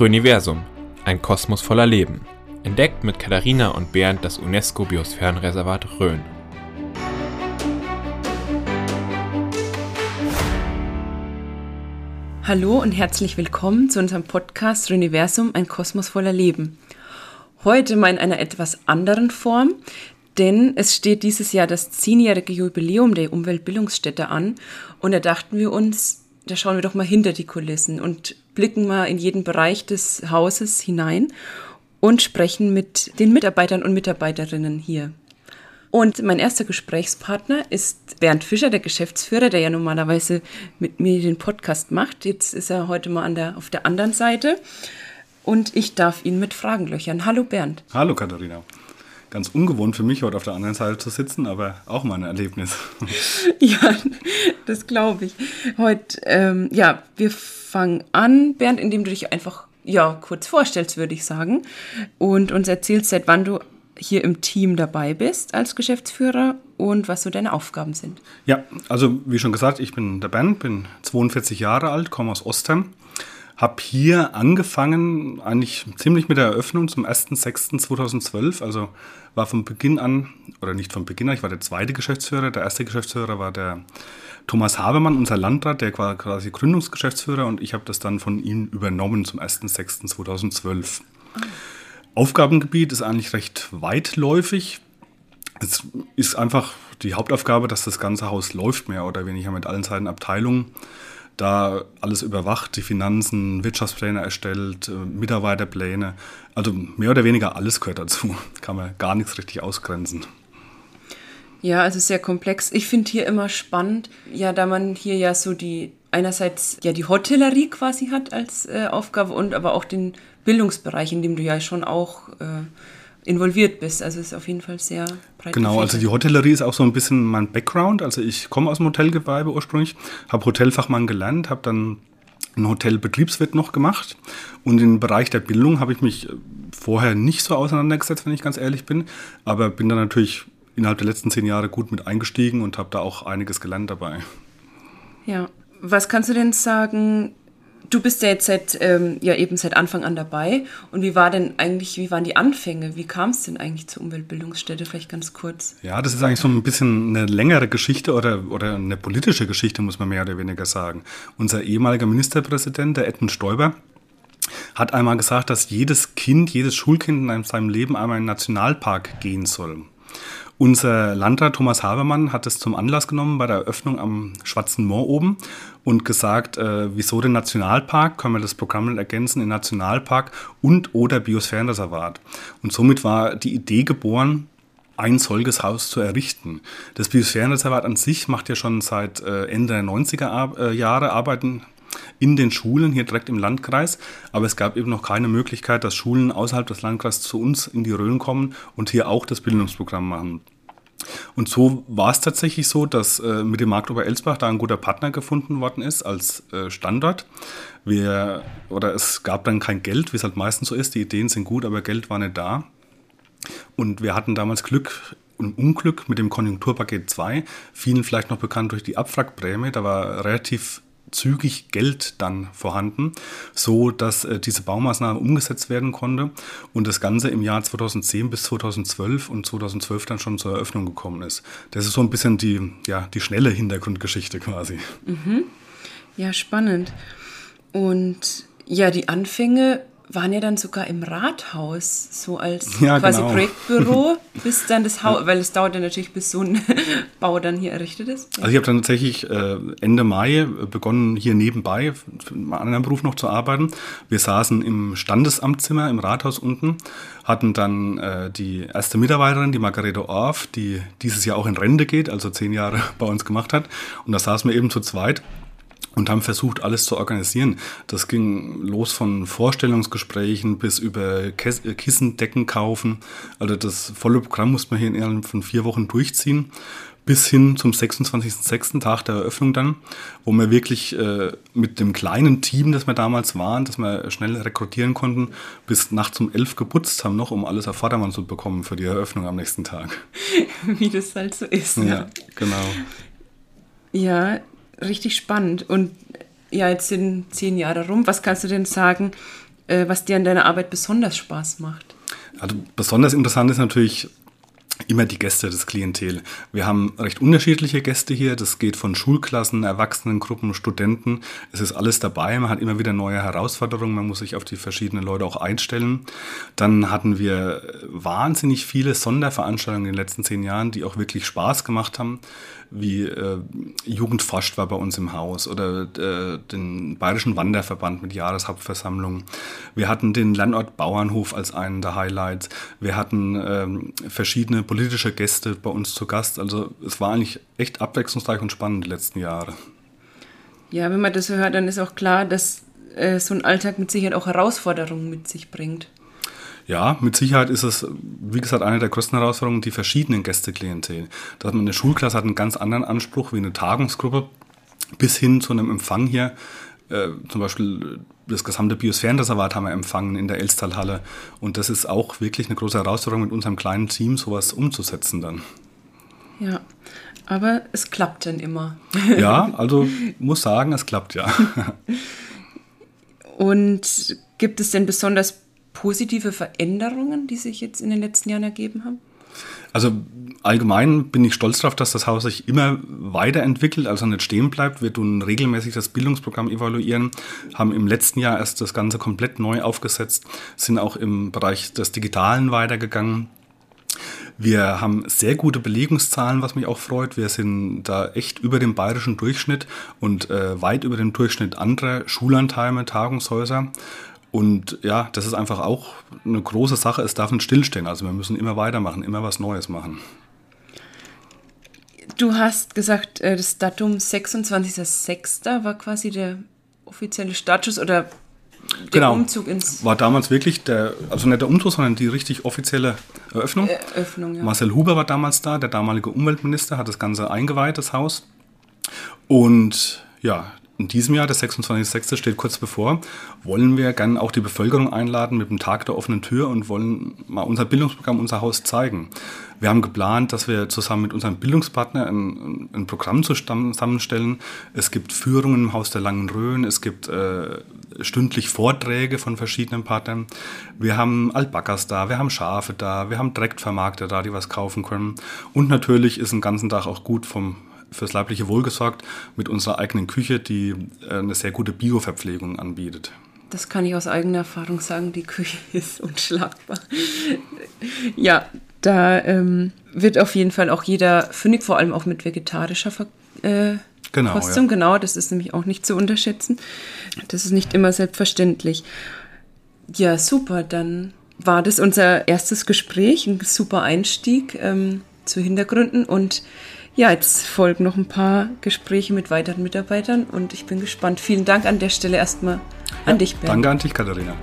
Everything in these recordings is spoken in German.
Röniversum, ein Kosmos voller Leben. Entdeckt mit Katharina und Bernd das UNESCO-Biosphärenreservat Rhön. Hallo und herzlich willkommen zu unserem Podcast Röniversum, ein Kosmos voller Leben. Heute mal in einer etwas anderen Form, denn es steht dieses Jahr das zehnjährige Jubiläum der Umweltbildungsstätte an und da dachten wir uns, da schauen wir doch mal hinter die Kulissen und blicken mal in jeden Bereich des Hauses hinein und sprechen mit den Mitarbeitern und Mitarbeiterinnen hier. Und mein erster Gesprächspartner ist Bernd Fischer, der Geschäftsführer, der ja normalerweise mit mir den Podcast macht. Jetzt ist er heute mal an der, auf der anderen Seite und ich darf ihn mit Fragen löchern. Hallo Bernd. Hallo Katharina. Ganz ungewohnt für mich, heute auf der anderen Seite zu sitzen, aber auch mal ein Erlebnis. ja, das glaube ich. Heute, ähm, ja, wir fangen an, Bernd, indem du dich einfach ja, kurz vorstellst, würde ich sagen, und uns erzählst, seit wann du hier im Team dabei bist als Geschäftsführer und was so deine Aufgaben sind. Ja, also wie schon gesagt, ich bin der Bernd, bin 42 Jahre alt, komme aus Ostheim habe hier angefangen, eigentlich ziemlich mit der Eröffnung zum 1.6.2012. Also war von Beginn an, oder nicht von Beginn an, ich war der zweite Geschäftsführer. Der erste Geschäftsführer war der Thomas Habermann, unser Landrat, der war quasi Gründungsgeschäftsführer und ich habe das dann von ihm übernommen zum 1.6.2012. Oh. Aufgabengebiet ist eigentlich recht weitläufig. Es ist einfach die Hauptaufgabe, dass das ganze Haus läuft, mehr oder weniger mit allen Seiten Abteilungen da alles überwacht, die Finanzen, Wirtschaftspläne erstellt, äh, Mitarbeiterpläne. Also mehr oder weniger alles gehört dazu. Kann man gar nichts richtig ausgrenzen. Ja, also sehr komplex. Ich finde hier immer spannend, ja, da man hier ja so die einerseits ja die Hotellerie quasi hat als äh, Aufgabe und aber auch den Bildungsbereich, in dem du ja schon auch äh, involviert bist. Also ist auf jeden Fall sehr breit. Genau, also die Hotellerie ist auch so ein bisschen mein Background. Also ich komme aus dem Hotelgewerbe ursprünglich, habe Hotelfachmann gelernt, habe dann einen Hotelbetriebswirt noch gemacht und im Bereich der Bildung habe ich mich vorher nicht so auseinandergesetzt, wenn ich ganz ehrlich bin, aber bin dann natürlich innerhalb der letzten zehn Jahre gut mit eingestiegen und habe da auch einiges gelernt dabei. Ja, was kannst du denn sagen, Du bist ja jetzt seit, ähm, ja eben seit Anfang an dabei. Und wie war denn eigentlich, wie waren die Anfänge? Wie kam es denn eigentlich zur Umweltbildungsstätte? Vielleicht ganz kurz. Ja, das ist eigentlich so ein bisschen eine längere Geschichte oder, oder eine politische Geschichte, muss man mehr oder weniger sagen. Unser ehemaliger Ministerpräsident, der Edmund Stoiber, hat einmal gesagt, dass jedes Kind, jedes Schulkind in seinem Leben einmal in einen Nationalpark gehen soll. Unser Landrat Thomas Habermann hat es zum Anlass genommen bei der Eröffnung am Schwarzen Moor oben und gesagt, äh, wieso den Nationalpark, können wir das Programm ergänzen in Nationalpark und oder Biosphärenreservat. Und somit war die Idee geboren, ein solches Haus zu errichten. Das Biosphärenreservat an sich macht ja schon seit äh, Ende der 90er äh, Jahre Arbeiten in den Schulen hier direkt im Landkreis. Aber es gab eben noch keine Möglichkeit, dass Schulen außerhalb des Landkreises zu uns in die Rhön kommen und hier auch das Bildungsprogramm machen. Und so war es tatsächlich so, dass äh, mit dem Markt Oberelsbach da ein guter Partner gefunden worden ist als äh, Standort. Wir, oder es gab dann kein Geld, wie es halt meistens so ist. Die Ideen sind gut, aber Geld war nicht da. Und wir hatten damals Glück und Unglück mit dem Konjunkturpaket 2, vielen vielleicht noch bekannt durch die Abwrackprämie. Da war relativ zügig Geld dann vorhanden, so dass äh, diese Baumaßnahme umgesetzt werden konnte und das Ganze im Jahr 2010 bis 2012 und 2012 dann schon zur Eröffnung gekommen ist. Das ist so ein bisschen die, ja, die schnelle Hintergrundgeschichte quasi. Mhm. Ja, spannend. Und ja, die Anfänge waren ja dann sogar im Rathaus, so als ja, quasi genau. Projektbüro, bis dann das Haus, weil es dauert ja natürlich, bis so ein Bau dann hier errichtet ist. Also ich habe dann tatsächlich äh, Ende Mai begonnen, hier nebenbei einen anderen Beruf noch zu arbeiten. Wir saßen im Standesamtszimmer im Rathaus unten, hatten dann äh, die erste Mitarbeiterin, die Margarete Orff, die dieses Jahr auch in Rente geht, also zehn Jahre bei uns gemacht hat. Und da saßen wir eben zu zweit und haben versucht, alles zu organisieren. Das ging los von Vorstellungsgesprächen bis über äh, Kissendecken kaufen. Also das volle Programm musste man hier innerhalb von vier Wochen durchziehen. Bis hin zum 26.06. Tag der Eröffnung dann, wo wir wirklich äh, mit dem kleinen Team, das wir damals waren, das wir schnell rekrutieren konnten, bis nachts um elf geputzt haben noch, um alles auf Vordermann zu bekommen für die Eröffnung am nächsten Tag. Wie das halt so ist. Ja, ja. genau. Ja, richtig spannend. Und ja, jetzt sind zehn Jahre rum. Was kannst du denn sagen? äh, was dir an deiner Arbeit besonders Spaß macht? Also besonders interessant ist natürlich immer die Gäste, das Klientel. Wir haben recht unterschiedliche Gäste hier. Das geht von Schulklassen, Erwachsenengruppen, Studenten. Es ist alles dabei. Man hat immer wieder neue Herausforderungen. Man muss sich auf die verschiedenen Leute auch einstellen. Dann hatten wir wahnsinnig viele Sonderveranstaltungen in den letzten zehn Jahren, die auch wirklich Spaß gemacht haben wie äh, Jugend forscht war bei uns im Haus oder äh, den Bayerischen Wanderverband mit Jahreshauptversammlung. Wir hatten den Landort Bauernhof als einen der Highlights. Wir hatten ähm, verschiedene politische Gäste bei uns zu Gast. Also es war eigentlich echt abwechslungsreich und spannend die letzten Jahre. Ja, wenn man das so hört, dann ist auch klar, dass äh, so ein Alltag mit Sicherheit auch Herausforderungen mit sich bringt. Ja, mit Sicherheit ist es, wie gesagt, eine der größten Herausforderungen, die verschiedenen Gästeklientel. Dass man eine Schulklasse hat einen ganz anderen Anspruch wie eine Tagungsgruppe, bis hin zu einem Empfang hier. Äh, zum Beispiel das gesamte Biosphärenreservat haben wir empfangen in der Elstalhalle. Und das ist auch wirklich eine große Herausforderung, mit unserem kleinen Team sowas umzusetzen dann. Ja, aber es klappt dann immer. Ja, also muss sagen, es klappt ja. Und gibt es denn besonders positive Veränderungen, die sich jetzt in den letzten Jahren ergeben haben? Also allgemein bin ich stolz darauf, dass das Haus sich immer weiterentwickelt, also nicht stehen bleibt. Wir tun regelmäßig das Bildungsprogramm evaluieren, haben im letzten Jahr erst das Ganze komplett neu aufgesetzt, sind auch im Bereich des Digitalen weitergegangen. Wir haben sehr gute Belegungszahlen, was mich auch freut. Wir sind da echt über dem bayerischen Durchschnitt und äh, weit über dem Durchschnitt anderer Schullandheime, Tagungshäuser. Und ja, das ist einfach auch eine große Sache. Es darf nicht stillstehen. Also wir müssen immer weitermachen, immer was Neues machen. Du hast gesagt, äh, das Datum 26.06. war quasi der offizielle Startschuss oder der genau. Umzug ins. War damals wirklich der, also nicht der Umzug, sondern die richtig offizielle Eröffnung. Eröffnung ja. Marcel Huber war damals da, der damalige Umweltminister, hat das Ganze eingeweiht, das Haus. Und ja, in diesem Jahr, der 26.06. steht kurz bevor, wollen wir gerne auch die Bevölkerung einladen mit dem Tag der offenen Tür und wollen mal unser Bildungsprogramm, unser Haus zeigen. Wir haben geplant, dass wir zusammen mit unserem Bildungspartner ein, ein Programm zusammenstellen. Es gibt Führungen im Haus der Langen Rhön, es gibt äh, stündlich Vorträge von verschiedenen Partnern. Wir haben Alpakas da, wir haben Schafe da, wir haben Direktvermarkter da, die was kaufen können. Und natürlich ist den ganzen Tag auch gut vom fürs leibliche Wohl gesorgt mit unserer eigenen Küche, die äh, eine sehr gute Bioverpflegung anbietet. Das kann ich aus eigener Erfahrung sagen, die Küche ist unschlagbar. ja, da ähm, wird auf jeden Fall auch jeder fündig, vor allem auch mit vegetarischer Ver äh, genau, Kostung. Ja. Genau, das ist nämlich auch nicht zu unterschätzen. Das ist nicht immer selbstverständlich. Ja, super, dann war das unser erstes Gespräch, ein super Einstieg ähm, zu Hintergründen und ja, jetzt folgen noch ein paar Gespräche mit weiteren Mitarbeitern und ich bin gespannt. Vielen Dank an der Stelle erstmal an ja, dich, Bernd. Danke an dich, Katharina.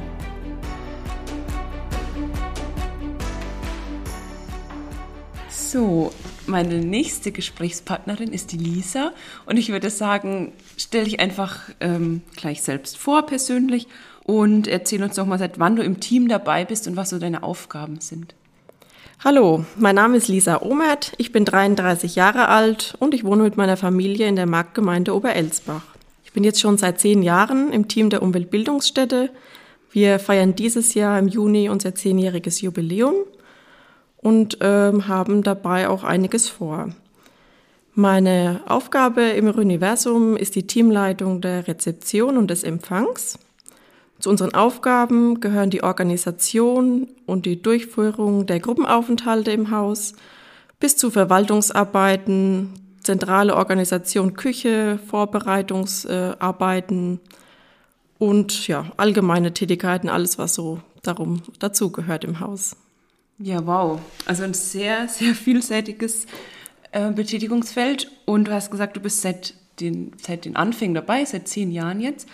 So, meine nächste Gesprächspartnerin ist die Lisa und ich würde sagen, stell dich einfach ähm, gleich selbst vor persönlich und erzähl uns doch mal, seit wann du im Team dabei bist und was so deine Aufgaben sind. Hallo, mein Name ist Lisa Omert, ich bin 33 Jahre alt und ich wohne mit meiner Familie in der Marktgemeinde Oberelsbach. Ich bin jetzt schon seit zehn Jahren im Team der Umweltbildungsstätte. Wir feiern dieses Jahr im Juni unser zehnjähriges Jubiläum und äh, haben dabei auch einiges vor. Meine Aufgabe im Universum ist die Teamleitung der Rezeption und des Empfangs. Zu unseren Aufgaben gehören die Organisation und die Durchführung der Gruppenaufenthalte im Haus bis zu Verwaltungsarbeiten, zentrale Organisation Küche, Vorbereitungsarbeiten und ja, allgemeine Tätigkeiten, alles was so darum dazugehört im Haus. Ja, wow. Also ein sehr, sehr vielseitiges äh, Betätigungsfeld. Und du hast gesagt, du bist seit den, seit den Anfängen dabei, seit zehn Jahren jetzt.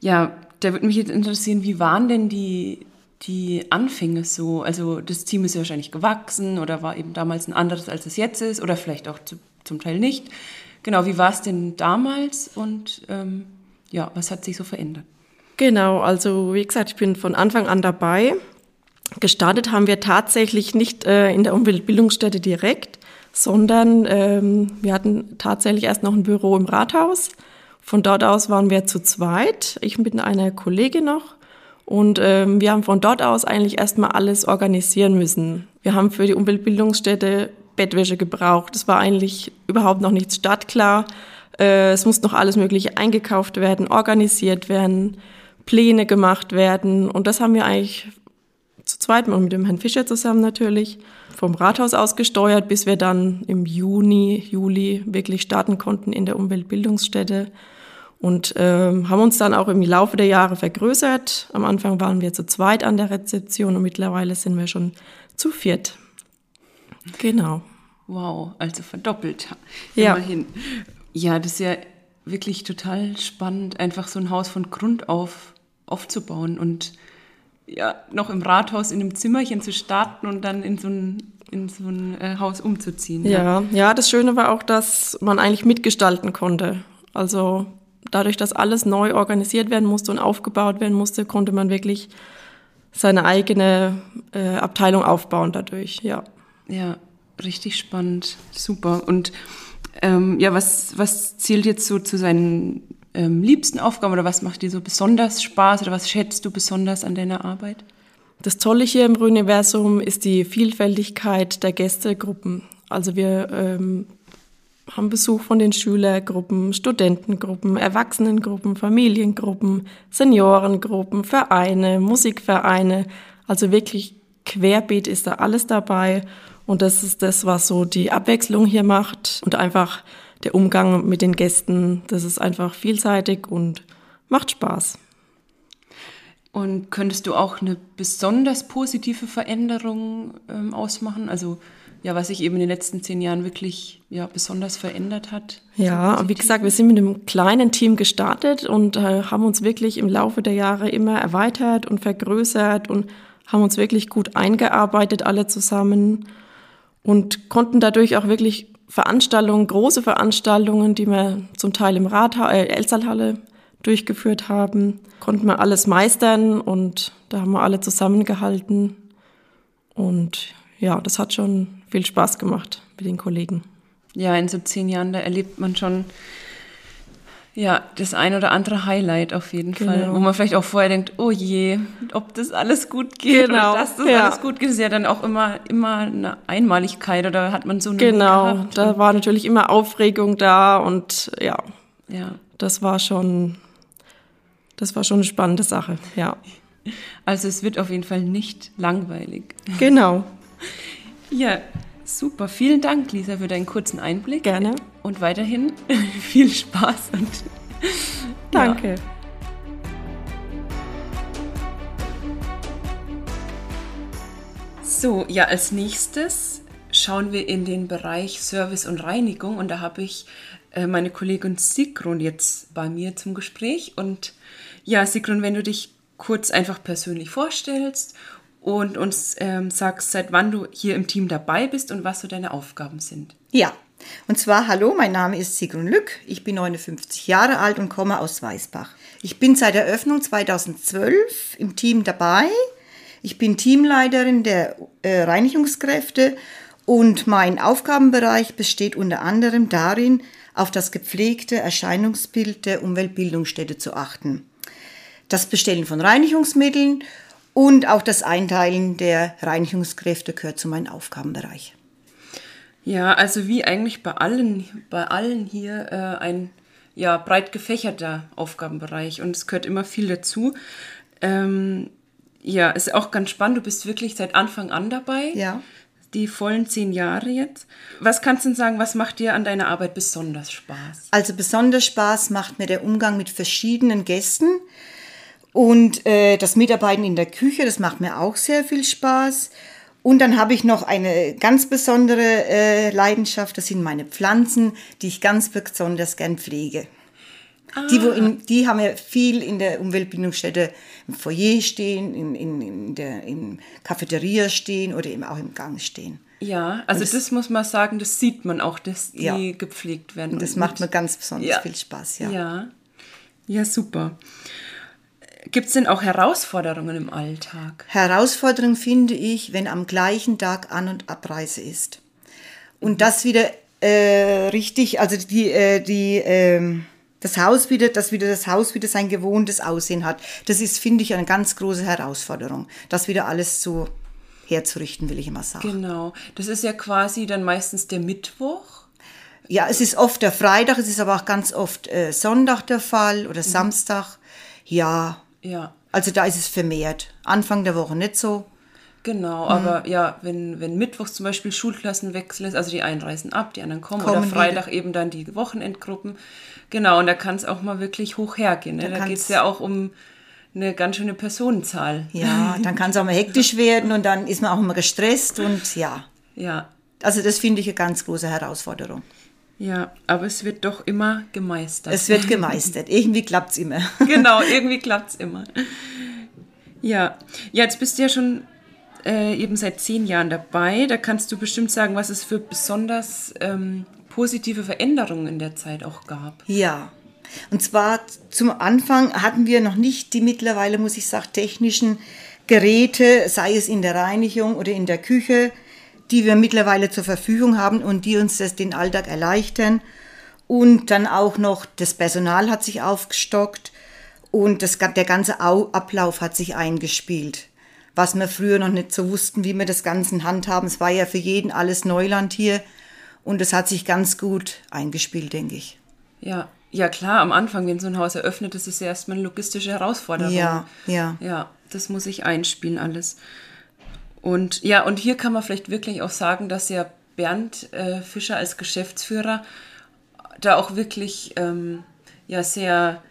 Ja, da würde mich jetzt interessieren, wie waren denn die, die Anfänge so? Also das Team ist ja wahrscheinlich gewachsen oder war eben damals ein anderes, als es jetzt ist oder vielleicht auch zu, zum Teil nicht. Genau, wie war es denn damals und ähm, ja, was hat sich so verändert? Genau, also wie gesagt, ich bin von Anfang an dabei. Gestartet haben wir tatsächlich nicht äh, in der Umweltbildungsstätte direkt, sondern ähm, wir hatten tatsächlich erst noch ein Büro im Rathaus von dort aus waren wir zu zweit, ich mit einer Kollegin noch. Und ähm, wir haben von dort aus eigentlich erstmal alles organisieren müssen. Wir haben für die Umweltbildungsstätte Bettwäsche gebraucht. Es war eigentlich überhaupt noch nichts startklar. Äh, es muss noch alles Mögliche eingekauft werden, organisiert werden, Pläne gemacht werden. Und das haben wir eigentlich zu zweit und mit dem Herrn Fischer zusammen natürlich vom Rathaus aus gesteuert, bis wir dann im Juni, Juli wirklich starten konnten in der Umweltbildungsstätte und ähm, haben uns dann auch im Laufe der Jahre vergrößert. Am Anfang waren wir zu zweit an der Rezeption und mittlerweile sind wir schon zu viert. Genau. Wow, also verdoppelt. Immerhin. Ja. ja, das ist ja wirklich total spannend, einfach so ein Haus von Grund auf aufzubauen und ja, noch im Rathaus in einem Zimmerchen zu starten und dann in so ein, in so ein äh, Haus umzuziehen. Ja. ja, ja, das Schöne war auch, dass man eigentlich mitgestalten konnte. Also dadurch, dass alles neu organisiert werden musste und aufgebaut werden musste, konnte man wirklich seine eigene äh, Abteilung aufbauen dadurch, ja. Ja, richtig spannend, super. Und ähm, ja, was, was zählt jetzt so zu seinen ähm, liebsten Aufgaben oder was macht dir so besonders Spaß oder was schätzt du besonders an deiner Arbeit? Das Tolle hier im Universum ist die Vielfältigkeit der Gästegruppen. Also wir ähm, haben Besuch von den Schülergruppen, Studentengruppen, Erwachsenengruppen, Familiengruppen, Seniorengruppen, Vereine, Musikvereine. Also wirklich querbeet ist da alles dabei. Und das ist das, was so die Abwechslung hier macht und einfach der Umgang mit den Gästen. Das ist einfach vielseitig und macht Spaß. Und könntest du auch eine besonders positive Veränderung ähm, ausmachen? Also ja, was sich eben in den letzten zehn Jahren wirklich ja, besonders verändert hat. Ja, wie gesagt, wir sind mit einem kleinen Team gestartet und äh, haben uns wirklich im Laufe der Jahre immer erweitert und vergrößert und haben uns wirklich gut eingearbeitet, alle zusammen und konnten dadurch auch wirklich Veranstaltungen, große Veranstaltungen, die wir zum Teil im Rathaus, äh, Elsaalhalle durchgeführt haben, konnten wir alles meistern und da haben wir alle zusammengehalten und ja, das hat schon viel Spaß gemacht mit den Kollegen. Ja, in so zehn Jahren, da erlebt man schon ja, das ein oder andere Highlight auf jeden genau. Fall, wo man vielleicht auch vorher denkt, oh je, ob das alles gut geht genau. oder dass das ja. alles gut geht, ist ja dann auch immer, immer eine Einmaligkeit oder hat man so eine Genau, da war natürlich immer Aufregung da und ja, ja, das war schon, das war schon eine spannende Sache, ja. Also es wird auf jeden Fall nicht langweilig. Genau. Ja, super. Vielen Dank, Lisa, für deinen kurzen Einblick. Gerne. Und weiterhin viel Spaß und danke. Ja. So, ja, als nächstes schauen wir in den Bereich Service und Reinigung und da habe ich äh, meine Kollegin Sigrun jetzt bei mir zum Gespräch und ja, Sigrun, wenn du dich kurz einfach persönlich vorstellst und uns ähm, sagst, seit wann du hier im Team dabei bist und was so deine Aufgaben sind. Ja, und zwar, hallo, mein Name ist Sigrun Lück, ich bin 59 Jahre alt und komme aus Weißbach. Ich bin seit Eröffnung 2012 im Team dabei. Ich bin Teamleiterin der äh, Reinigungskräfte und mein Aufgabenbereich besteht unter anderem darin, auf das gepflegte Erscheinungsbild der Umweltbildungsstätte zu achten. Das Bestellen von Reinigungsmitteln und auch das Einteilen der Reinigungskräfte gehört zu meinem Aufgabenbereich. Ja, also wie eigentlich bei allen, bei allen hier äh, ein ja, breit gefächerter Aufgabenbereich und es gehört immer viel dazu. Ähm, ja, ist auch ganz spannend. Du bist wirklich seit Anfang an dabei. Ja. Die vollen zehn Jahre jetzt. Was kannst du denn sagen, was macht dir an deiner Arbeit besonders Spaß? Also besonders Spaß macht mir der Umgang mit verschiedenen Gästen. Und äh, das Mitarbeiten in der Küche, das macht mir auch sehr viel Spaß. Und dann habe ich noch eine ganz besondere äh, Leidenschaft, das sind meine Pflanzen, die ich ganz besonders gern pflege. Ah. Die, wo in, die haben wir viel in der Umweltbildungsstätte im Foyer stehen, in, in, in der in Cafeteria stehen oder eben auch im Gang stehen. Ja, also das, das, muss man sagen, das sieht man auch, dass die ja. gepflegt werden. Und das macht mir ganz besonders ja. viel Spaß, ja. Ja, ja super. Gibt es denn auch Herausforderungen im Alltag? Herausforderung finde ich, wenn am gleichen Tag An- und Abreise ist. Und mhm. das wieder äh, richtig, also die, äh, die, äh, das Haus wieder, dass wieder das Haus wieder sein gewohntes Aussehen hat. Das ist, finde ich, eine ganz große Herausforderung, das wieder alles so herzurichten, will ich immer sagen. Genau. Das ist ja quasi dann meistens der Mittwoch. Ja, es ist oft der Freitag, es ist aber auch ganz oft äh, Sonntag der Fall oder Samstag. Ja, Ja. also da ist es vermehrt. Anfang der Woche nicht so. Genau, Mhm. aber ja, wenn, wenn Mittwochs zum Beispiel Schulklassenwechsel ist, also die einen reisen ab, die anderen kommen, Kommen oder Freitag eben dann die Wochenendgruppen. Genau, und da kann es auch mal wirklich hoch hergehen. Ne? Da, kann's- geht es ja auch um eine ganz schöne Personenzahl. Ja, dann kann es auch mal hektisch werden und dann ist man auch immer gestresst und ja. Ja, Also das finde ich eine ganz große Herausforderung. Ja, aber es wird doch immer gemeistert. Es wird gemeistert. Irgendwie klappt es immer. genau, irgendwie klappt es immer. Ja. ja, jetzt bist du ja schon äh, eben seit zehn Jahren dabei. Da kannst du bestimmt sagen, was es für besonders ähm, positive Veränderungen in der Zeit auch gab. Ja. Und zwar zum Anfang hatten wir noch nicht die mittlerweile, muss ich sagen, technischen Geräte, sei es in der Reinigung oder in der Küche, die wir mittlerweile zur Verfügung haben und die uns das, den Alltag erleichtern. Und dann auch noch das Personal hat sich aufgestockt und das, der ganze Au- Ablauf hat sich eingespielt. Was wir früher noch nicht so wussten, wie wir das Ganze handhaben. Es war ja für jeden alles Neuland hier und es hat sich ganz gut eingespielt, denke ich. Ja, ja klar, am Anfang, wenn so ein Haus eröffnet, das ist ja erstmal eine logistische Herausforderung. Ja, ja. Ja, das muss ich einspielen alles. Und ja, und hier kann man vielleicht wirklich auch sagen, dass ja Bernd äh, Fischer als Geschäftsführer da auch wirklich ähm, ja sehr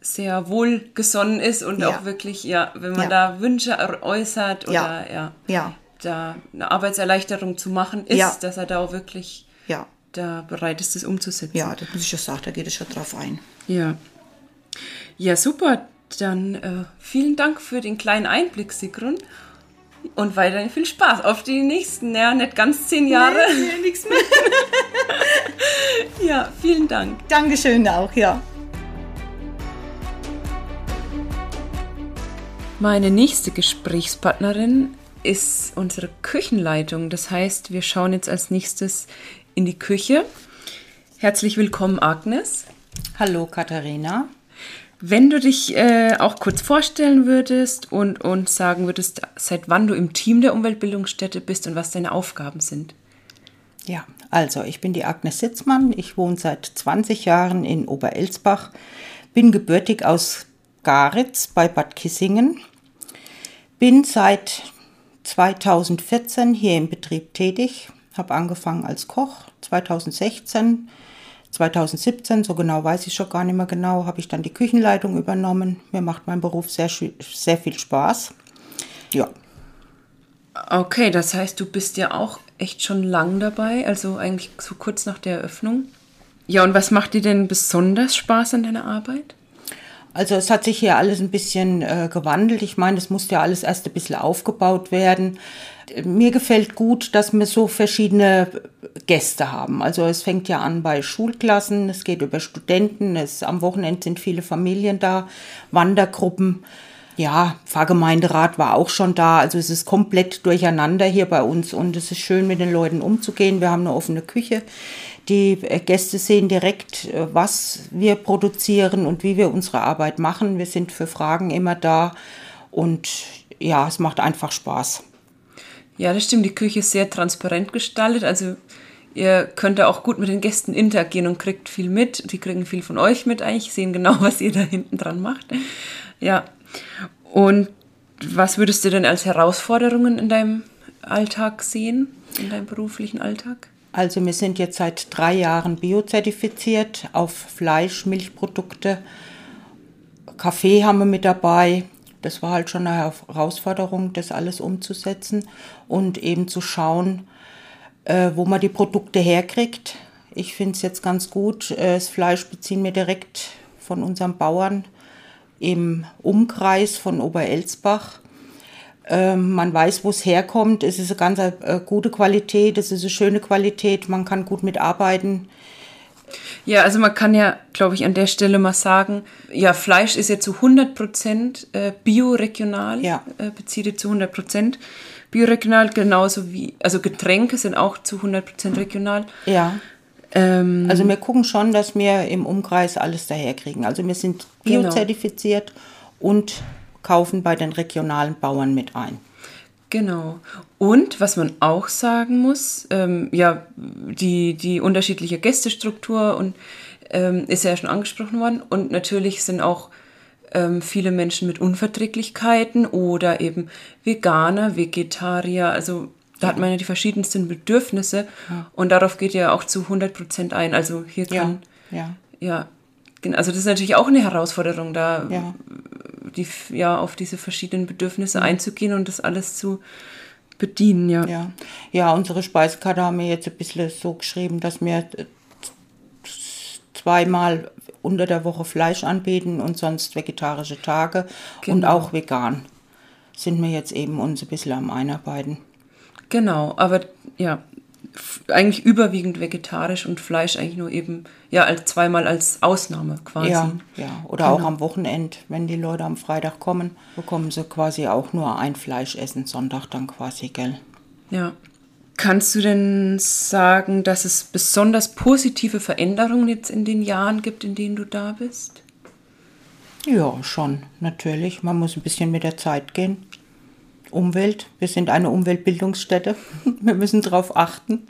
sehr wohlgesonnen ist und Ja. auch wirklich, ja, wenn man Ja. da Wünsche äußert oder Ja. ja, da eine Arbeitserleichterung zu machen ist, dass er da auch wirklich ja, da bereit ist, das umzusetzen. ja, das muss ich schon sagen, da geht es schon drauf ein. Ja. Ja, super. Dann äh, vielen Dank für den kleinen Einblick, Sigrun. Und weiterhin viel Spaß auf die nächsten, ja, nicht ganz zehn Jahre. nichts mehr. Ja, vielen Dank. Dankeschön auch, ja. Meine nächste Gesprächspartnerin ist unsere Küchenleitung. Das heißt, wir schauen jetzt als nächstes in die Küche. Herzlich willkommen, Agnes. Hallo Katharina. Wenn du dich äh, auch kurz vorstellen würdest und uns sagen würdest, seit wann du im Team der Umweltbildungsstätte bist und was deine Aufgaben sind. Ja, also ich bin die Agnes Sitzmann. Ich wohne seit 20 Jahren in Oberelsbach. Bin gebürtig aus Garitz bei Bad Kissingen. Bin seit 2014 hier im Betrieb tätig. Habe angefangen als Koch. 2016, 2017, so genau weiß ich schon gar nicht mehr genau, habe ich dann die Küchenleitung übernommen. Mir macht mein Beruf sehr, sehr viel Spaß. Ja, Okay, das heißt, du bist ja auch echt schon lang dabei, also eigentlich so kurz nach der Eröffnung. Ja, und was macht dir denn besonders Spaß an deiner Arbeit? Also es hat sich hier alles ein bisschen äh, gewandelt. Ich meine, es musste ja alles erst ein bisschen aufgebaut werden. Mir gefällt gut, dass wir so verschiedene Gäste haben. Also es fängt ja an bei Schulklassen, es geht über Studenten, es, am Wochenende sind viele Familien da, Wandergruppen. Ja, Pfarrgemeinderat war auch schon da. Also es ist komplett durcheinander hier bei uns und es ist schön, mit den Leuten umzugehen. Wir haben eine offene Küche. Die äh, Gäste sehen direkt, äh, was wir produzieren und wie wir unsere Arbeit machen. Wir sind für Fragen immer da und ja, es macht einfach Spaß. Ja, das stimmt, die Küche ist sehr transparent gestaltet, also ihr könnt da auch gut mit den Gästen interagieren und kriegt viel mit. Die kriegen viel von euch mit eigentlich, sehen genau, was ihr da hinten dran macht. Ja, und was würdest du denn als Herausforderungen in deinem Alltag sehen, in deinem beruflichen Alltag? Also wir sind jetzt seit drei Jahren biozertifiziert auf Fleisch, Milchprodukte. Kaffee haben wir mit dabei. Das war halt schon eine Herausforderung, das alles umzusetzen und eben zu schauen, äh, wo man die Produkte herkriegt. Ich finde es jetzt ganz gut. Äh, das Fleisch beziehen wir direkt von unseren Bauern im Umkreis von Oberelsbach. Ähm, man weiß, wo es herkommt. Es ist eine ganz äh, gute Qualität, es ist eine schöne Qualität, man kann gut mitarbeiten. Ja, also man kann ja, glaube ich, an der Stelle mal sagen, ja, Fleisch ist ja zu 100 Prozent äh, bioregional, Ja. äh, bezieht zu 100 Prozent bioregional, genauso wie, also Getränke sind auch zu 100 Prozent regional. Ja, Ähm, Also wir gucken schon, dass wir im Umkreis alles daherkriegen. Also wir sind Genau. biozertifiziert und kaufen bei den regionalen Bauern mit ein. Genau. Und was man auch sagen muss, ähm, ja, die, die unterschiedliche Gästestruktur und ähm, ist ja schon angesprochen worden. Und natürlich sind auch ähm, viele Menschen mit Unverträglichkeiten oder eben Veganer, Vegetarier. Also da hat man ja die verschiedensten Bedürfnisse und darauf geht ja auch zu 100 Prozent ein. Also hier Ja, kann, ja, ja, gen- also das ist natürlich auch eine Herausforderung, da ja. Die, ja, auf diese verschiedenen Bedürfnisse einzugehen und das alles zu bedienen, ja. Ja, ja unsere Speisekarte haben wir jetzt ein bisschen so geschrieben, dass wir zweimal unter der Woche Fleisch anbieten und sonst vegetarische Tage und Genau. auch vegan. Sind wir jetzt eben uns ein bisschen am Einarbeiten. Genau, aber ja, eigentlich überwiegend vegetarisch und Fleisch eigentlich nur eben, ja, als zweimal als Ausnahme quasi. Ja, ja. Oder auch am Wochenend, wenn die Leute am Freitag kommen, bekommen sie quasi auch nur ein Fleisch essen, Sonntag dann quasi, gell? Ja. Kannst du denn sagen, dass es besonders positive Veränderungen jetzt in den Jahren gibt, in denen du da bist? Ja, schon, natürlich. Man muss ein bisschen mit der Zeit gehen. Umwelt, wir sind eine Umweltbildungsstätte. Wir müssen darauf achten.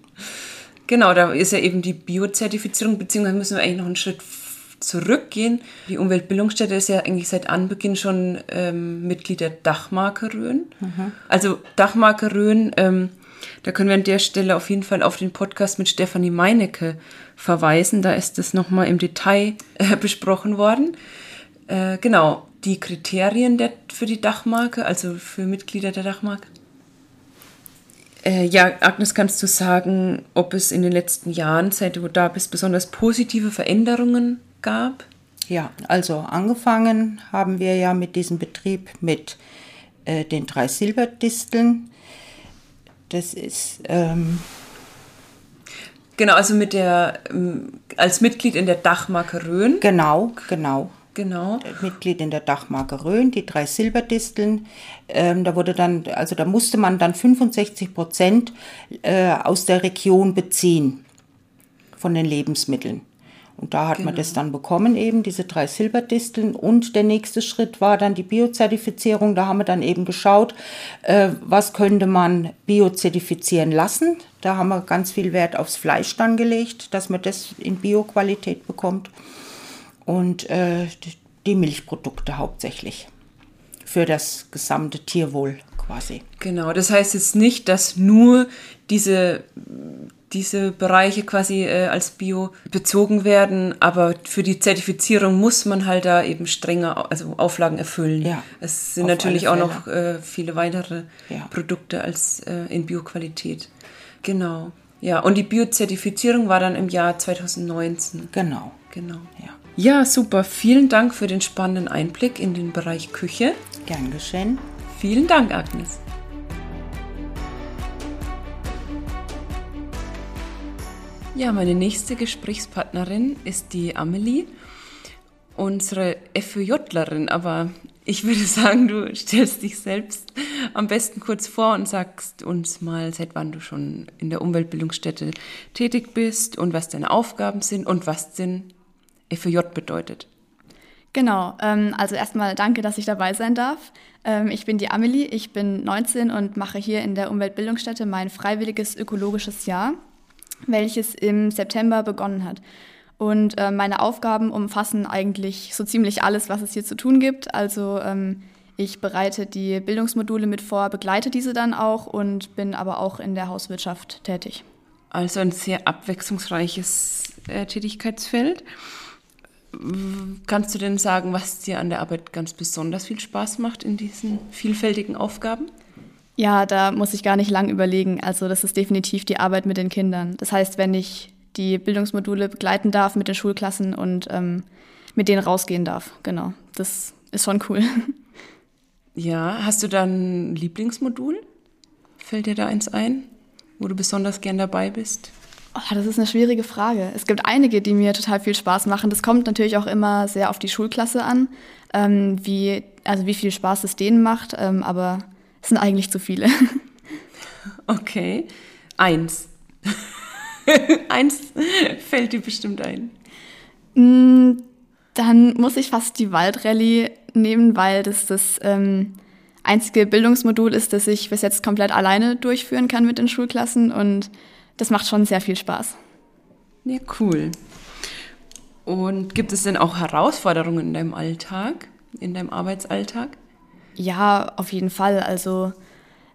Genau, da ist ja eben die Biozertifizierung, beziehungsweise müssen wir eigentlich noch einen Schritt zurückgehen. Die Umweltbildungsstätte ist ja eigentlich seit Anbeginn schon ähm, Mitglied der Dachmarke Rhön. Also Dachmarke Rhön, ähm, da können wir an der Stelle auf jeden Fall auf den Podcast mit Stefanie Meinecke verweisen. Da ist das nochmal im Detail äh, besprochen worden. Äh, genau, die Kriterien der, für die Dachmarke, also für Mitglieder der Dachmarke. Äh, ja, Agnes, kannst du sagen, ob es in den letzten Jahren, seit du da bist, besonders positive Veränderungen gab? Ja, also angefangen haben wir ja mit diesem Betrieb mit äh, den drei Silberdisteln. Das ist, ähm, Genau, also mit der, ähm, als Mitglied in der Dachmarke Rhön. genau, genau. Genau. Mitglied in der Dachmarke Rhön, die drei Silberdisteln. Ähm, da wurde dann, also da musste man dann 65 Prozent äh, aus der Region beziehen von den Lebensmitteln. Und da hat man das dann bekommen, eben diese drei Silberdisteln. Und der nächste Schritt war dann die Biozertifizierung. Da haben wir dann eben geschaut, äh, was könnte man biozertifizieren lassen. Da haben wir ganz viel Wert aufs Fleisch dann gelegt, dass man das in Bioqualität bekommt und äh, die Milchprodukte hauptsächlich für das gesamte Tierwohl quasi. Genau, das heißt jetzt nicht, dass nur diese, diese Bereiche quasi äh, als Bio bezogen werden, aber für die Zertifizierung muss man halt da eben strenger also Auflagen erfüllen. Ja, es sind natürlich auch noch äh, viele weitere Ja. Produkte als äh, in Bioqualität. Genau. Ja, und die Biozertifizierung war dann im Jahr 2019. Genau. Genau. Ja. Ja, super. Vielen Dank für den spannenden Einblick in den Bereich Küche. Gern geschehen. Vielen Dank, Agnes. Ja, meine nächste Gesprächspartnerin ist die Amelie, unsere FÖJlerin. Aber ich würde sagen, du stellst dich selbst am besten kurz vor und sagst uns mal, seit wann du schon in der Umweltbildungsstätte tätig bist und was deine Aufgaben sind und was denn FÖJ bedeutet. Genau, ähm, also erstmal danke, dass ich dabei sein darf. Ähm, ich bin die Amelie, ich bin 19 und mache hier in der Umweltbildungsstätte mein freiwilliges ökologisches Jahr, welches im September begonnen hat. Und äh, meine Aufgaben umfassen eigentlich so ziemlich alles, was es hier zu tun gibt. Also ähm, ich bereite die Bildungsmodule mit vor, begleite diese dann auch und bin aber auch in der Hauswirtschaft tätig. Also ein sehr abwechslungsreiches äh, Tätigkeitsfeld. Kannst du denn sagen, was dir an der Arbeit ganz besonders viel Spaß macht in diesen vielfältigen Aufgaben? Ja, da muss ich gar nicht lang überlegen. Also das ist definitiv die Arbeit mit den Kindern. Das heißt, wenn ich die Bildungsmodule begleiten darf mit den Schulklassen und ähm, mit denen rausgehen darf, genau, das ist schon cool. Ja, hast du dann ein Lieblingsmodul? Fällt dir da eins ein, wo du besonders gern dabei bist? Oh, das ist eine schwierige Frage. Es gibt einige, die mir total viel Spaß machen. Das kommt natürlich auch immer sehr auf die Schulklasse an, ähm, wie, also wie viel Spaß es denen macht, ähm, aber es sind eigentlich zu viele. Okay, eins. Eins fällt dir bestimmt ein. Mm, dann muss ich fast die Waldrallye nehmen, weil das das ähm, einzige Bildungsmodul ist, das ich bis jetzt komplett alleine durchführen kann mit den Schulklassen und das macht schon sehr viel Spaß. Ja, cool. Und gibt es denn auch Herausforderungen in deinem Alltag, in deinem Arbeitsalltag? Ja, auf jeden Fall. Also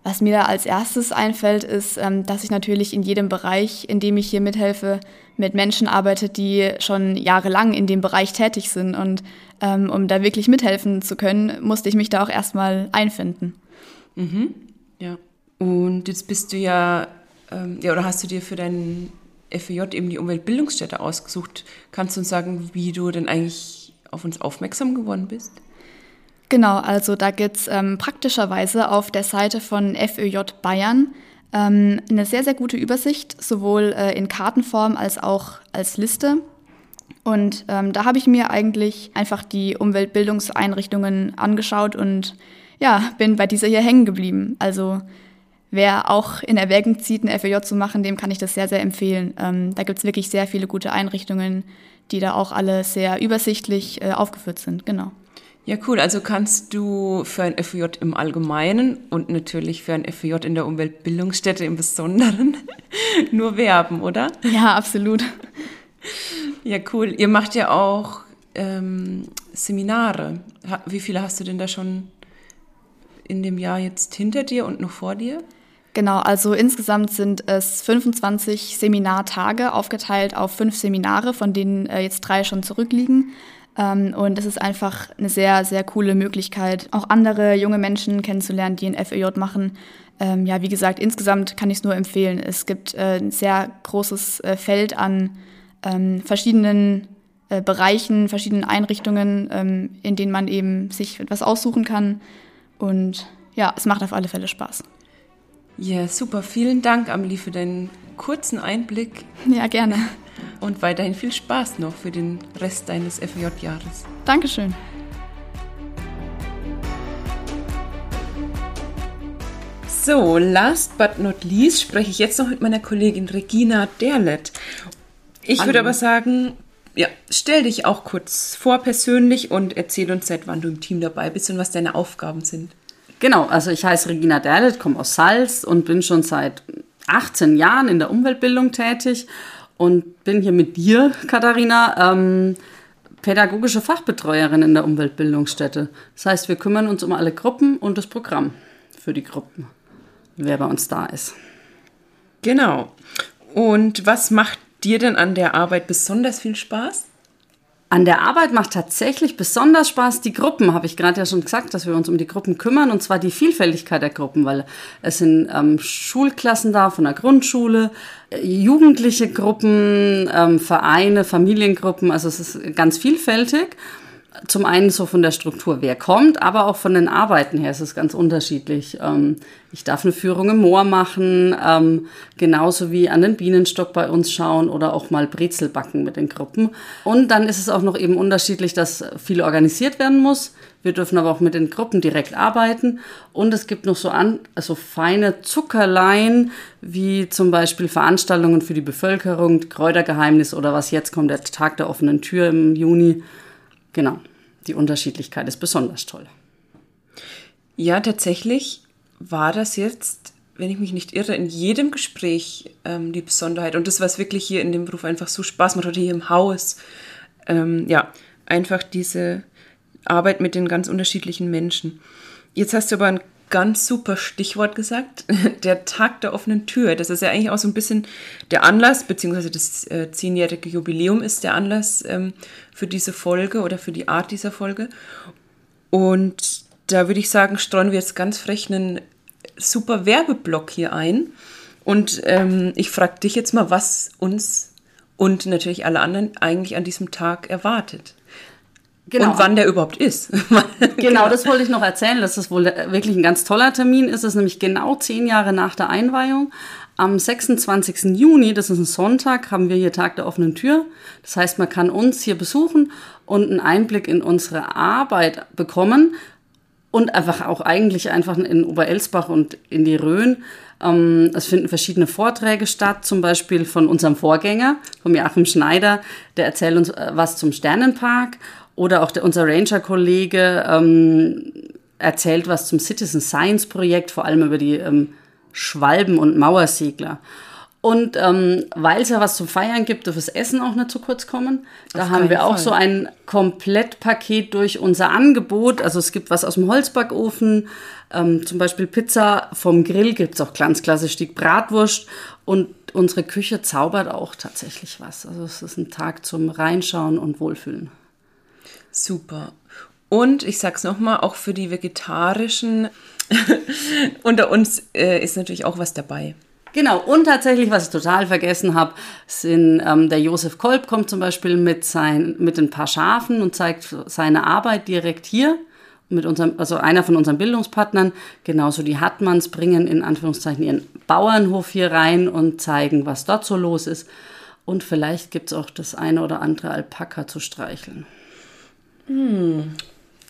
was mir da als erstes einfällt, ist, ähm, dass ich natürlich in jedem Bereich, in dem ich hier mithelfe, mit Menschen arbeite, die schon jahrelang in dem Bereich tätig sind. Und ähm, um da wirklich mithelfen zu können, musste ich mich da auch erstmal einfinden. Mhm. Ja. Und jetzt bist du ja, ähm, ja, oder hast du dir für deinen FEJ eben die Umweltbildungsstätte ausgesucht. Kannst du uns sagen, wie du denn eigentlich auf uns aufmerksam geworden bist? Genau, also da gibt es ähm, praktischerweise auf der Seite von FÖJ Bayern ähm, eine sehr, sehr gute Übersicht, sowohl äh, in Kartenform als auch als Liste. Und ähm, da habe ich mir eigentlich einfach die Umweltbildungseinrichtungen angeschaut und ja, bin bei dieser hier hängen geblieben. Also wer auch in Erwägung zieht, ein FEJ zu machen, dem kann ich das sehr, sehr empfehlen. Ähm, da gibt es wirklich sehr viele gute Einrichtungen, die da auch alle sehr übersichtlich äh, aufgeführt sind. Genau. Ja, cool. Also kannst du für ein FEJ im Allgemeinen und natürlich für ein FEJ in der Umweltbildungsstätte im Besonderen nur werben, oder? Ja, absolut. Ja, cool. Ihr macht ja auch ähm, Seminare. Wie viele hast du denn da schon in dem Jahr jetzt hinter dir und noch vor dir? Genau, also insgesamt sind es 25 Seminartage aufgeteilt auf fünf Seminare, von denen äh, jetzt drei schon zurückliegen. Ähm, und es ist einfach eine sehr, sehr coole Möglichkeit, auch andere junge Menschen kennenzulernen, die ein FEJ machen. Ähm, ja, wie gesagt, insgesamt kann ich es nur empfehlen. Es gibt äh, ein sehr großes äh, Feld an ähm, verschiedenen Bereichen, verschiedenen Einrichtungen, in denen man eben sich etwas aussuchen kann. Und ja, es macht auf alle Fälle Spaß. Ja, super. Vielen Dank, Amelie, für deinen kurzen Einblick. Ja, gerne. Und weiterhin viel Spaß noch für den Rest deines FJ-Jahres. Dankeschön. So, last but not least spreche ich jetzt noch mit meiner Kollegin Regina Derlet. Ich Hallo. würde aber sagen, ja, stell dich auch kurz vor persönlich und erzähl uns, seit wann du im Team dabei bist und was deine Aufgaben sind. Genau, also ich heiße Regina Derlet, komme aus Salz und bin schon seit 18 Jahren in der Umweltbildung tätig und bin hier mit dir, Katharina, ähm, pädagogische Fachbetreuerin in der Umweltbildungsstätte. Das heißt, wir kümmern uns um alle Gruppen und das Programm für die Gruppen, wer bei uns da ist. Genau. Und was macht dir denn an der Arbeit besonders viel Spaß? An der Arbeit macht tatsächlich besonders Spaß die Gruppen, habe ich gerade ja schon gesagt, dass wir uns um die Gruppen kümmern, und zwar die Vielfältigkeit der Gruppen, weil es sind ähm, Schulklassen da von der Grundschule, äh, jugendliche Gruppen, ähm, Vereine, Familiengruppen, also es ist ganz vielfältig zum einen so von der Struktur, wer kommt, aber auch von den Arbeiten her ist es ganz unterschiedlich. Ähm, ich darf eine Führung im Moor machen, ähm, genauso wie an den Bienenstock bei uns schauen oder auch mal Brezel backen mit den Gruppen. Und dann ist es auch noch eben unterschiedlich, dass viel organisiert werden muss. Wir dürfen aber auch mit den Gruppen direkt arbeiten. Und es gibt noch so an, also feine Zuckerlein, wie zum Beispiel Veranstaltungen für die Bevölkerung, Kräutergeheimnis oder was jetzt kommt, der Tag der offenen Tür im Juni. Genau die Unterschiedlichkeit ist besonders toll. Ja, tatsächlich war das jetzt, wenn ich mich nicht irre, in jedem Gespräch ähm, die Besonderheit. Und das, was wirklich hier in dem Beruf einfach so Spaß macht, oder hier im Haus. Ähm, ja, einfach diese Arbeit mit den ganz unterschiedlichen Menschen. Jetzt hast du aber ein ganz super Stichwort gesagt, der Tag der offenen Tür. Das ist ja eigentlich auch so ein bisschen der Anlass, beziehungsweise das äh, zehnjährige Jubiläum ist der Anlass ähm, für diese Folge oder für die Art dieser Folge. Und da würde ich sagen, streuen wir jetzt ganz frech einen super Werbeblock hier ein. Und ähm, ich frage dich jetzt mal, was uns und natürlich alle anderen eigentlich an diesem Tag erwartet. Genau. Und wann der überhaupt ist. genau, das wollte ich noch erzählen, dass das wohl wirklich ein ganz toller Termin ist. Es ist nämlich genau zehn Jahre nach der Einweihung. Am 26. Juni, das ist ein Sonntag, haben wir hier Tag der offenen Tür. Das heißt, man kann uns hier besuchen und einen Einblick in unsere Arbeit bekommen. und einfach auch eigentlich einfach in Oberelsbach und in die Rhön. Ähm, es finden verschiedene Vorträge statt, zum Beispiel von unserem Vorgänger, von Joachim Schneider, der erzählt uns äh, was zum Sternenpark. Oder auch der, unser Ranger-Kollege ähm, erzählt was zum Citizen Science Projekt, vor allem über die ähm, Schwalben und Mauersegler. Und ähm, weil es ja was zum Feiern gibt, darf das Essen auch nicht zu kurz kommen. Da Auf haben wir auch Fall. so ein Komplettpaket durch unser Angebot. Also es gibt was aus dem Holzbackofen, ähm, zum Beispiel Pizza vom Grill gibt es auch ganz klassisch die Bratwurst. Und unsere Küche zaubert auch tatsächlich was. Also es ist ein Tag zum Reinschauen und Wohlfühlen. Super. Und ich sag's nochmal, auch für die Vegetarischen unter uns äh, ist natürlich auch was dabei. Genau, und tatsächlich, was ich total vergessen habe, sind ähm, der Josef Kolb kommt zum Beispiel mit, sein, mit ein paar Schafen und zeigt seine Arbeit direkt hier. Mit unserem, also einer von unseren Bildungspartnern, genauso die Hartmanns bringen in Anführungszeichen ihren Bauernhof hier rein und zeigen, was dort so los ist. Und vielleicht gibt es auch das eine oder andere Alpaka zu streicheln.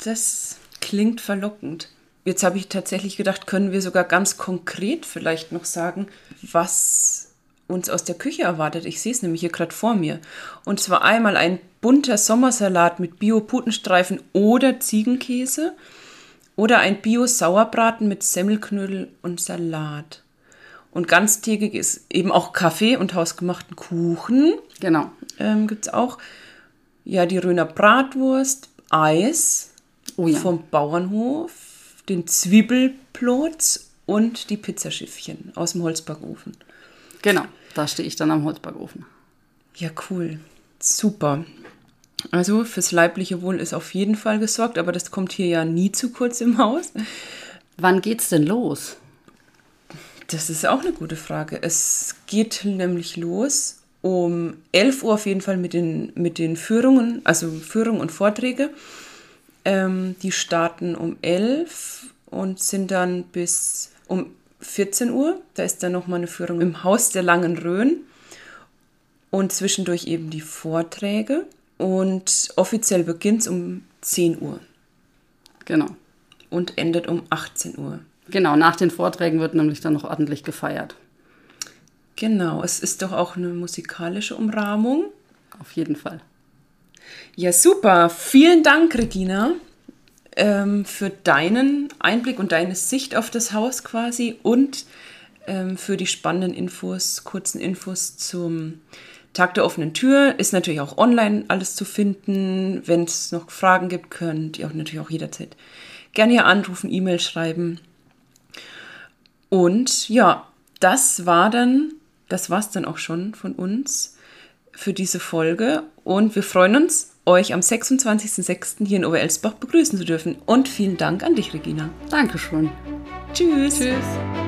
Das klingt verlockend. Jetzt habe ich tatsächlich gedacht, können wir sogar ganz konkret vielleicht noch sagen, was uns aus der Küche erwartet. Ich sehe es nämlich hier gerade vor mir. Und zwar einmal ein bunter Sommersalat mit Bio-Putenstreifen oder Ziegenkäse oder ein Bio-Sauerbraten mit Semmelknödel und Salat. Und ganztägig ist eben auch Kaffee und hausgemachten Kuchen Genau. ähm, gibt es auch. Ja, die Röner Bratwurst, Eis Oh ja. vom Bauernhof, den Zwiebelplotz und die Pizzaschiffchen aus dem Holzbackofen. Genau. Da stehe ich dann am Holzbackofen. Ja, cool. Super. Also fürs leibliche Wohl ist auf jeden Fall gesorgt, aber das kommt hier ja nie zu kurz im Haus. Wann geht's denn los? Das ist auch eine gute Frage. Es geht nämlich los um 11 Uhr auf jeden Fall mit den, mit den Führungen, also Führungen und Vorträge. Ähm, die starten um 11 und sind dann bis um 14 Uhr. Da ist dann nochmal eine Führung im Haus der Langen Rhön und zwischendurch eben die Vorträge. Und offiziell beginnt es um 10 Uhr Genau. und endet um 18 Uhr. Genau, nach den Vorträgen wird nämlich dann noch ordentlich gefeiert. Genau, es ist doch auch eine musikalische Umrahmung. Auf jeden Fall. Ja, super. Vielen Dank, Regina, ähm, für deinen Einblick und deine Sicht auf das Haus quasi und ähm, für die spannenden Infos, kurzen Infos zum Tag der offenen Tür. Ist natürlich auch online alles zu finden. Wenn es noch Fragen gibt, könnt ihr auch natürlich auch jederzeit gerne hier anrufen, E-Mail schreiben. Und ja, das war dann, das war's dann auch schon von uns für diese Folge. Und wir freuen uns, euch am 26.06. hier in Oberelsbach begrüßen zu dürfen. Und vielen Dank an dich, Regina. Dankeschön. Tschüss. Tschüss.